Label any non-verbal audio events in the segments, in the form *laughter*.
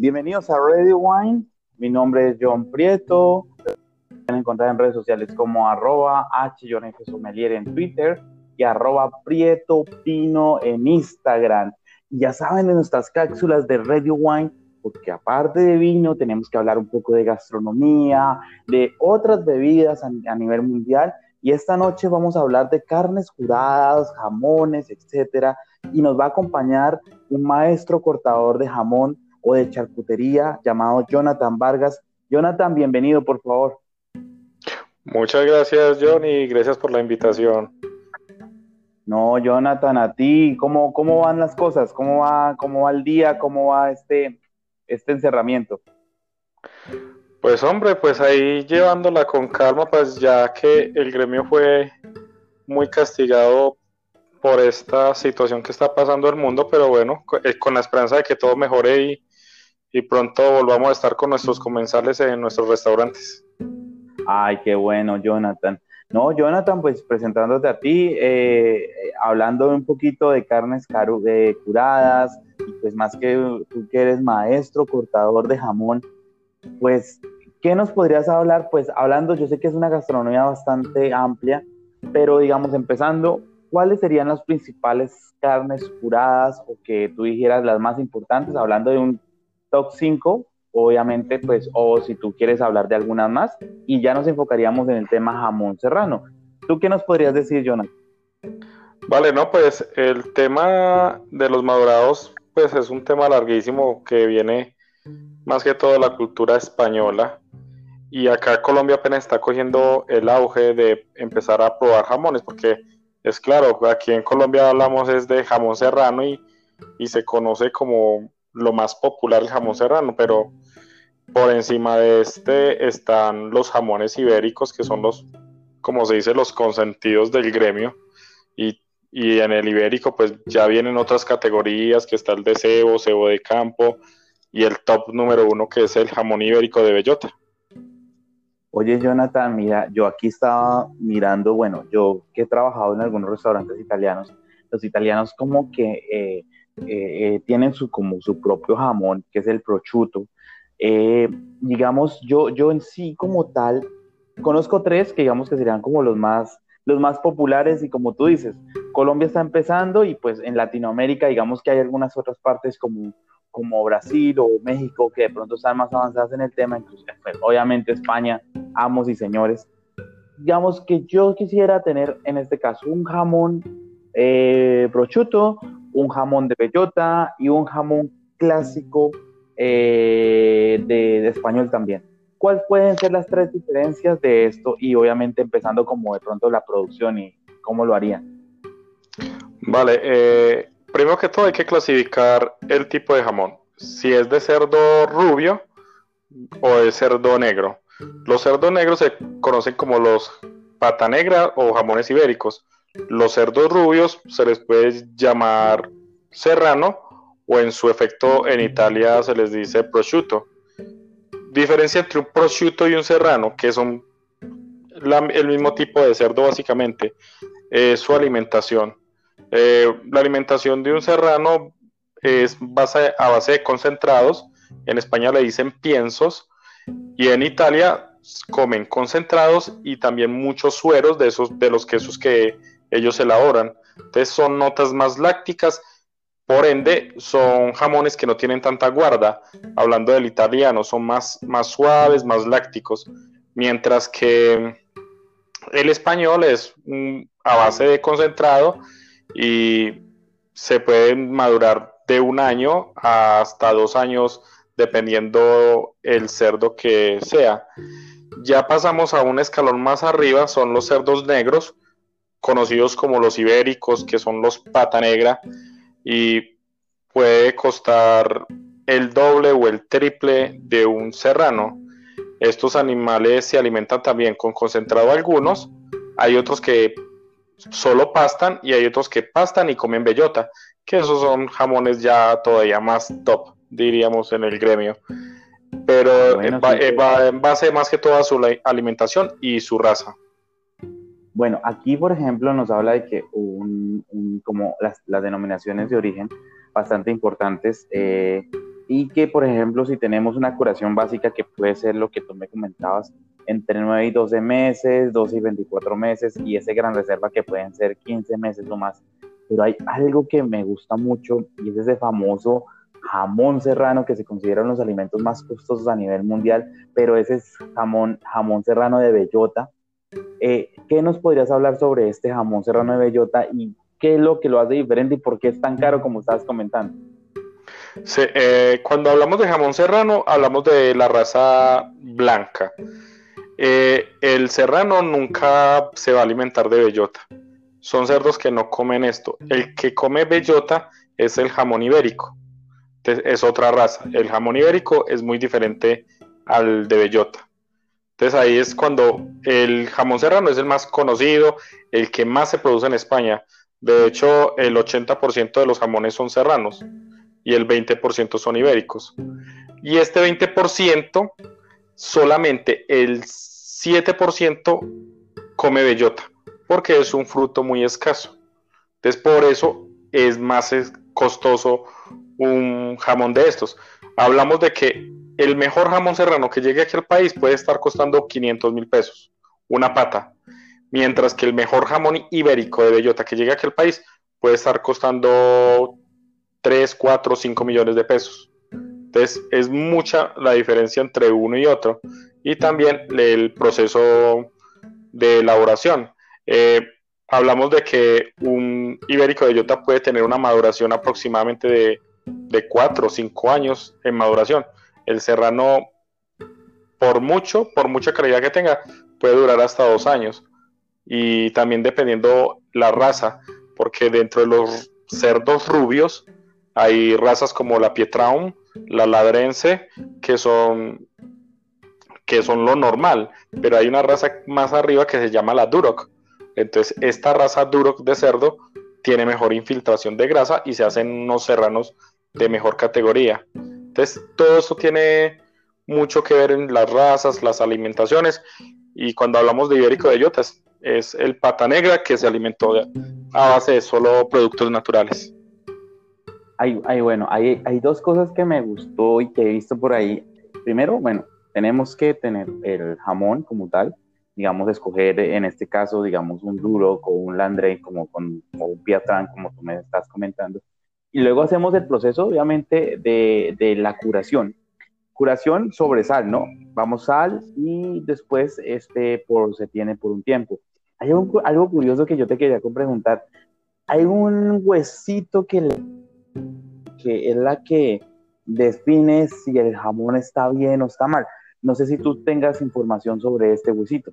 Bienvenidos a Radio Wine. Mi nombre es John Prieto. Pueden encontrar en redes sociales como arroba Sommelier en Twitter y arroba Prieto Pino en Instagram. Y ya saben de nuestras cápsulas de Radio Wine, porque aparte de vino tenemos que hablar un poco de gastronomía, de otras bebidas a, nivel mundial. Y esta noche vamos a hablar de carnes curadas, jamones, etcétera. Y nos va a acompañar un maestro cortador de jamón o de charcutería llamado Jonathan Vargas. Jonathan, bienvenido, por favor. Muchas gracias, John, y gracias por la invitación. No, Jonathan, a ti, ¿cómo, cómo van las cosas? ¿Cómo va, cómo va el día? ¿Cómo va este, este encerramiento? Pues hombre, pues ahí llevándola con calma, pues ya que el gremio fue muy castigado por esta situación que está pasando el mundo, pero bueno, eh, con la esperanza de que todo mejore y, y pronto volvamos a estar con nuestros comensales en nuestros restaurantes. Ay, qué bueno, Jonathan. No, Jonathan, pues presentándote a ti, eh, hablando un poquito de carnes de curadas, y pues más que tú que eres maestro, cortador de jamón, pues, ¿qué nos podrías hablar? Pues hablando, yo sé que es una gastronomía bastante amplia, pero digamos, empezando, ¿cuáles serían las principales carnes curadas o que tú dijeras las más importantes, hablando de un top 5, obviamente, pues, o si tú quieres hablar de algunas más, y ya nos enfocaríamos en el tema jamón serrano. ¿Tú qué nos podrías decir, Jonathan? Vale, no, pues el tema de los madurados, pues es un tema larguísimo que viene más que todo de la cultura española. Y acá Colombia apenas está cogiendo el auge de empezar a probar jamones, porque es claro, aquí en Colombia hablamos es de jamón serrano y, y se conoce como lo más popular el jamón serrano, pero por encima de este están los jamones ibéricos, que son los, como se dice, los consentidos del gremio. Y, en el ibérico, pues ya vienen otras categorías, que está el de cebo, cebo de campo, y el top número uno, que es el jamón ibérico de bellota. Oye, Jonathan, mira, yo aquí estaba mirando, bueno, yo que he trabajado en algunos restaurantes italianos, los italianos como que eh, eh, eh, tienen su, como su propio jamón, que es el prosciutto. Eh, digamos, yo, yo en sí como tal, conozco tres que digamos que serían como los más, los más populares y como tú dices, Colombia está empezando y pues en Latinoamérica digamos que hay algunas otras partes como, como Brasil o México que de pronto están más avanzadas en el tema, incluso pues, obviamente España, amos y señores. Digamos que yo quisiera tener en este caso un jamón eh, prosciutto, un jamón de bellota y un jamón clásico eh, de, español también. ¿Cuáles pueden ser las tres diferencias de esto? Y obviamente empezando como de pronto la producción y cómo lo harían. Vale, eh, primero que todo hay que clasificar el tipo de jamón. Si es de cerdo rubio o de cerdo negro. Los cerdos negros se conocen como los pata negra o jamones ibéricos. Los cerdos rubios se les puede llamar serrano o en su efecto en Italia se les dice prosciutto. Diferencia entre un prosciutto y un serrano, que son el mismo tipo de cerdo básicamente, es su alimentación. Eh, la alimentación de un serrano es base, a base de concentrados, en España le dicen piensos, y en Italia comen concentrados y también muchos sueros de, esos, de los quesos que ellos elaboran. Entonces son notas más lácticas, por ende son jamones que no tienen tanta guarda. Hablando del italiano, son más, más suaves, más lácticos. Mientras que el español es a base de concentrado y se pueden madurar de un año hasta dos años dependiendo el cerdo que sea. Ya pasamos a un escalón más arriba, son los cerdos negros, conocidos como los ibéricos, que son los pata negra, y puede costar el doble o el triple de un serrano. Estos animales se alimentan también con concentrado algunos, hay otros que solo pastan y hay otros que pastan y comen bellota, que esos son jamones ya todavía más top, diríamos, en el gremio. Pero va en base más que todo a su alimentación y su raza. Bueno, aquí, por ejemplo, nos habla de que un, como las, denominaciones de origen bastante importantes, eh, y que, por ejemplo, si tenemos una curación básica que puede ser lo que tú me comentabas, entre 9 y 12 meses, 12 y 24 meses, y ese gran reserva que pueden ser 15 meses o más. Pero hay algo que me gusta mucho y es ese famoso jamón serrano que se considera uno de los alimentos más costosos a nivel mundial, pero ese es jamón, jamón serrano de bellota. Eh, ¿Qué nos podrías hablar sobre este jamón serrano de bellota y qué es lo que lo hace diferente y por qué es tan caro como estabas comentando? Eh, cuando hablamos de jamón serrano, hablamos de la raza blanca. Eh, el serrano nunca se va a alimentar de bellota. Son cerdos que no comen esto. El que come bellota es el jamón ibérico. es otra raza. El jamón ibérico es muy diferente al de bellota. Entonces ahí es cuando el jamón serrano es el más conocido, el que más se produce en España. De hecho, el 80% de los jamones son serranos y el 20% son ibéricos. Y este 20%, solamente el 7% come bellota, porque es un fruto muy escaso. Entonces, por eso es más costoso un jamón de estos. Hablamos de que el mejor jamón serrano que llegue aquí al país puede estar costando 500 mil pesos, una pata, mientras que el mejor jamón ibérico de bellota que llegue aquí al país puede estar costando 3, 4, 5 millones de pesos. Entonces es mucha la diferencia entre uno y otro. Y también el proceso de elaboración. Eh, hablamos de que un ibérico de bellota puede tener una maduración aproximadamente de, de 4 o 5 años en maduración. El serrano, por mucho, por mucha calidad que tenga, puede durar hasta 2 años. Y también dependiendo la raza, porque dentro de los cerdos rubios, hay razas como la Pietraum, la Ladrense, que son, que son lo normal, pero hay una raza más arriba que se llama la Duroc. Entonces, esta raza Duroc de cerdo tiene mejor infiltración de grasa y se hacen unos serranos de mejor categoría. Entonces, todo esto tiene mucho que ver en las razas, las alimentaciones, y cuando hablamos de ibérico de yotas, es el pata negra que se alimentó a base de solo productos naturales. Hay, bueno, hay, hay dos cosas que me gustó y que he visto por ahí. Primero, bueno, tenemos que tener el jamón como tal, digamos, escoger en este caso, digamos, un duro o un landre como, con, un piatrán, como tú me estás comentando. Y luego hacemos el proceso, obviamente, de, de la curación. Curación sobre sal, ¿no? Vamos sal y después este por, se tiene por un tiempo. Hay algo curioso que yo te quería preguntar. Hay un huesito que que es la que define si el jamón está bien o está mal. No sé si tú tengas información sobre este huesito.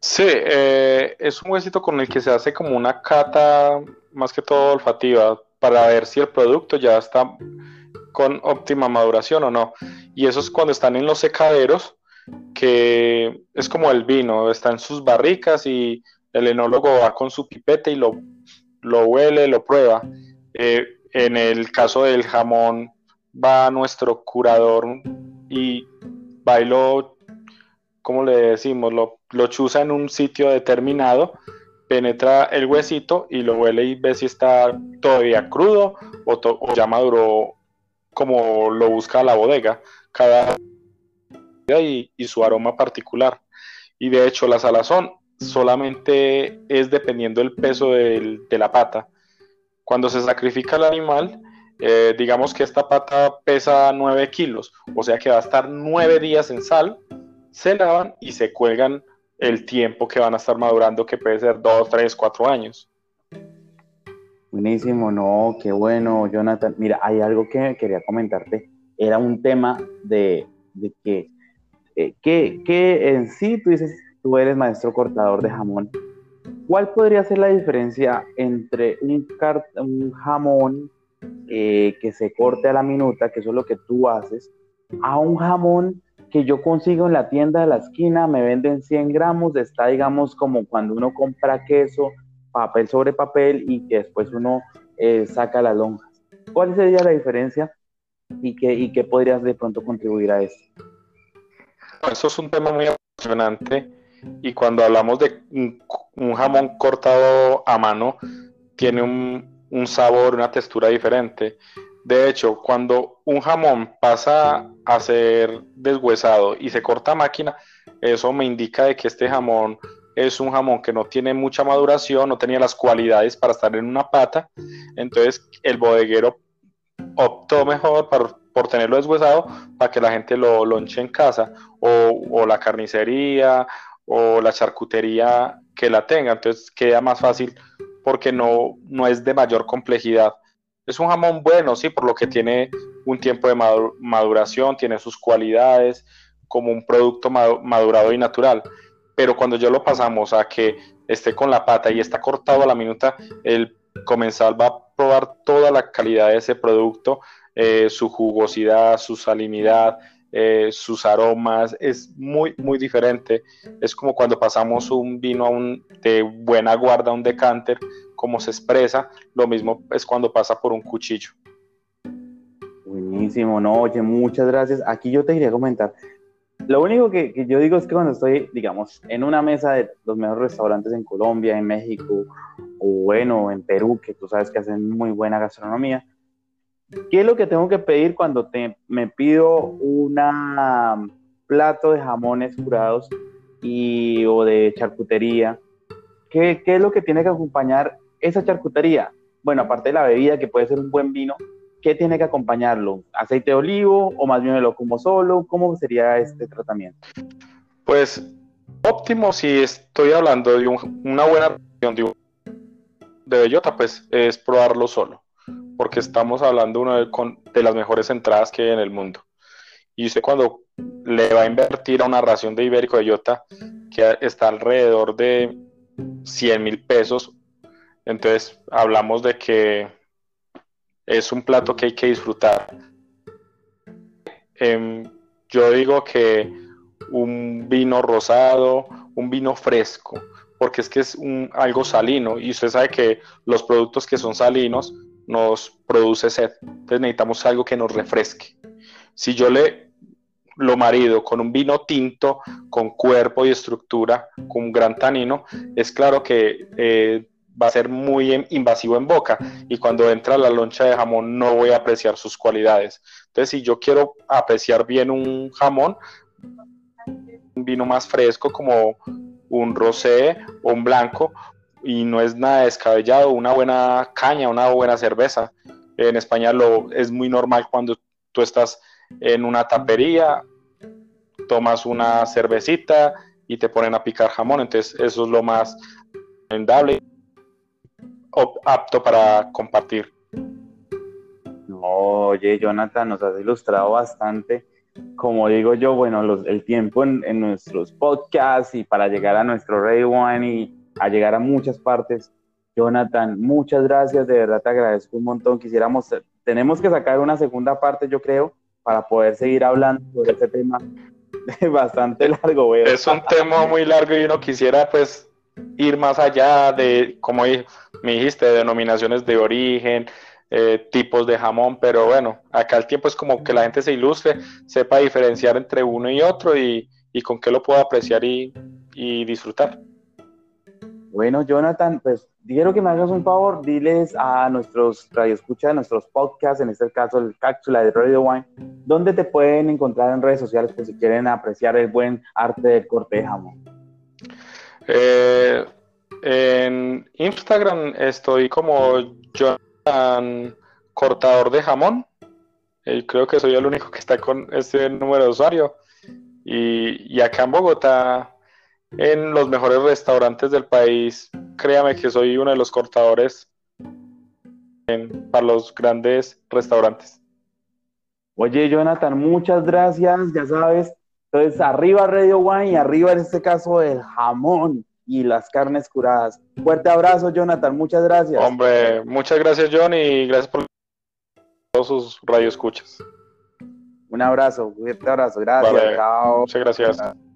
Sí, eh, es un huesito con el que se hace como una cata, más que todo olfativa, para ver si el producto ya está con óptima maduración o no. Y eso es cuando están en los secaderos, que es como el vino, está en sus barricas y el enólogo va con su pipete y lo, lo huele, lo prueba. Eh, en el caso del jamón, va nuestro curador y va y lo, ¿cómo le decimos? Lo, lo chuza en un sitio determinado, penetra el huesito y lo huele y ve si está todavía crudo o, ya maduro como lo busca la bodega. Cada y, y su aroma particular. Y de hecho la salazón solamente es dependiendo del peso de la pata cuando se sacrifica el animal, eh, digamos que esta pata pesa 9 kilos, o sea que va a estar 9 días en sal, se lavan y se cuelgan el tiempo que van a estar madurando, que puede ser 2, 3, 4 años. Buenísimo, no, qué bueno, Jonathan. Mira, hay algo que quería comentarte. Era un tema de, que, eh, que, que en sí tú dices, tú eres maestro cortador de jamón, ¿Cuál podría ser la diferencia entre un, un jamón eh, que se corte a la minuta, que eso es lo que tú haces, a un jamón que yo consigo en la tienda de la esquina, me venden 100 gramos, está digamos como cuando uno compra queso, papel sobre papel y que después uno eh, saca las lonjas. ¿Cuál sería la diferencia y qué, y qué podrías de pronto contribuir a eso? Eso es un tema muy apasionante y cuando hablamos de un, jamón cortado a mano, tiene un, sabor, una textura diferente. De hecho, cuando un jamón pasa a ser deshuesado y se corta a máquina, eso me indica de que este jamón es un jamón que no tiene mucha maduración, no tenía las cualidades para estar en una pata, entonces el bodeguero optó mejor por tenerlo deshuesado para que la gente lo lonche en casa o, la carnicería o la charcutería que la tenga, entonces queda más fácil porque no, no es de mayor complejidad. Es un jamón bueno, sí, por lo que tiene un tiempo de maduración, tiene sus cualidades como un producto madurado y natural. Pero cuando yo lo pasamos a que esté con la pata y está cortado a la minuta, el comensal va a probar toda la calidad de ese producto, eh, su jugosidad, su salinidad, eh, sus aromas, es muy, muy diferente. Es como cuando pasamos un vino a un, de buena guarda, un decanter, como se expresa, lo mismo es cuando pasa por un cuchillo. Buenísimo, no, oye, muchas gracias. Aquí yo te quería comentar, lo único que, yo digo es que cuando estoy, digamos, en una mesa de los mejores restaurantes en Colombia, en México, o bueno, en Perú, que tú sabes que hacen muy buena gastronomía, ¿qué es lo que tengo que pedir cuando me pido un plato de jamones curados y, o de charcutería? ¿Qué, ¿Qué es lo que tiene que acompañar esa charcutería? Bueno, aparte de la bebida, que puede ser un buen vino, ¿qué tiene que acompañarlo? ¿Aceite de olivo o más bien lo como solo? ¿Cómo sería este tratamiento? Pues óptimo si estoy hablando de una buena de, de bellota, pues es probarlo solo, porque estamos hablando una de, las mejores entradas que hay en el mundo. Y usted cuando le va a invertir a una ración de ibérico de bellota que está alrededor de 100 mil pesos, entonces hablamos de que es un plato que hay que disfrutar. Em, yo digo que un vino rosado, un vino fresco, porque es que es algo salino y usted sabe que los productos que son salinos nos produce sed, entonces necesitamos algo que nos refresque. Si yo le lo marido con un vino tinto, con cuerpo y estructura, con un gran tanino, es claro que eh, va a ser muy invasivo en boca y cuando entra la loncha de jamón no voy a apreciar sus cualidades. Entonces, si yo quiero apreciar bien un jamón, un vino más fresco como un rosé o un blanco y no es nada descabellado, una buena caña, una buena cerveza. En España lo es muy normal cuando tú estás en una tapería, tomas una cervecita y te ponen a picar jamón, entonces eso es lo más recomendable apto para compartir. oye, Jonathan, nos has ilustrado bastante. Como digo yo, bueno, el tiempo en, nuestros podcasts y para llegar a nuestro Radio One y a llegar a muchas partes. Jonathan, muchas gracias, de verdad te agradezco un montón. Quisiéramos, tenemos que sacar una segunda parte, yo creo, para poder seguir hablando sobre este tema *laughs* bastante largo. Es un tema muy largo y uno quisiera, pues, ir más allá de, como me dijiste, denominaciones de origen, eh, tipos de jamón, pero bueno, acá el tiempo es como que la gente se ilustre, sepa diferenciar entre uno y otro y, con qué lo puedo apreciar y, disfrutar. Bueno, Jonathan, pues dijeron que me hagas un favor, diles a nuestros radioescuchas, nuestros podcasts, en este caso el cápsula de Radio Wine, ¿dónde te pueden encontrar en redes sociales por si quieren apreciar el buen arte del corte de jamón? Eh, en Instagram estoy como Jonathan Cortador de Jamón. Y creo que soy el único que está con este número de usuario. Y, acá en Bogotá, en los mejores restaurantes del país, créame que soy uno de los cortadores para los grandes restaurantes. Oye, Jonathan, muchas gracias. Ya sabes, entonces, arriba Radio Wine y arriba en este caso el jamón y las carnes curadas. Fuerte abrazo, Jonathan. Muchas gracias. Hombre, muchas gracias, John, y gracias por todos sus radioescuchas. Un abrazo, fuerte abrazo. Gracias. Muchas gracias.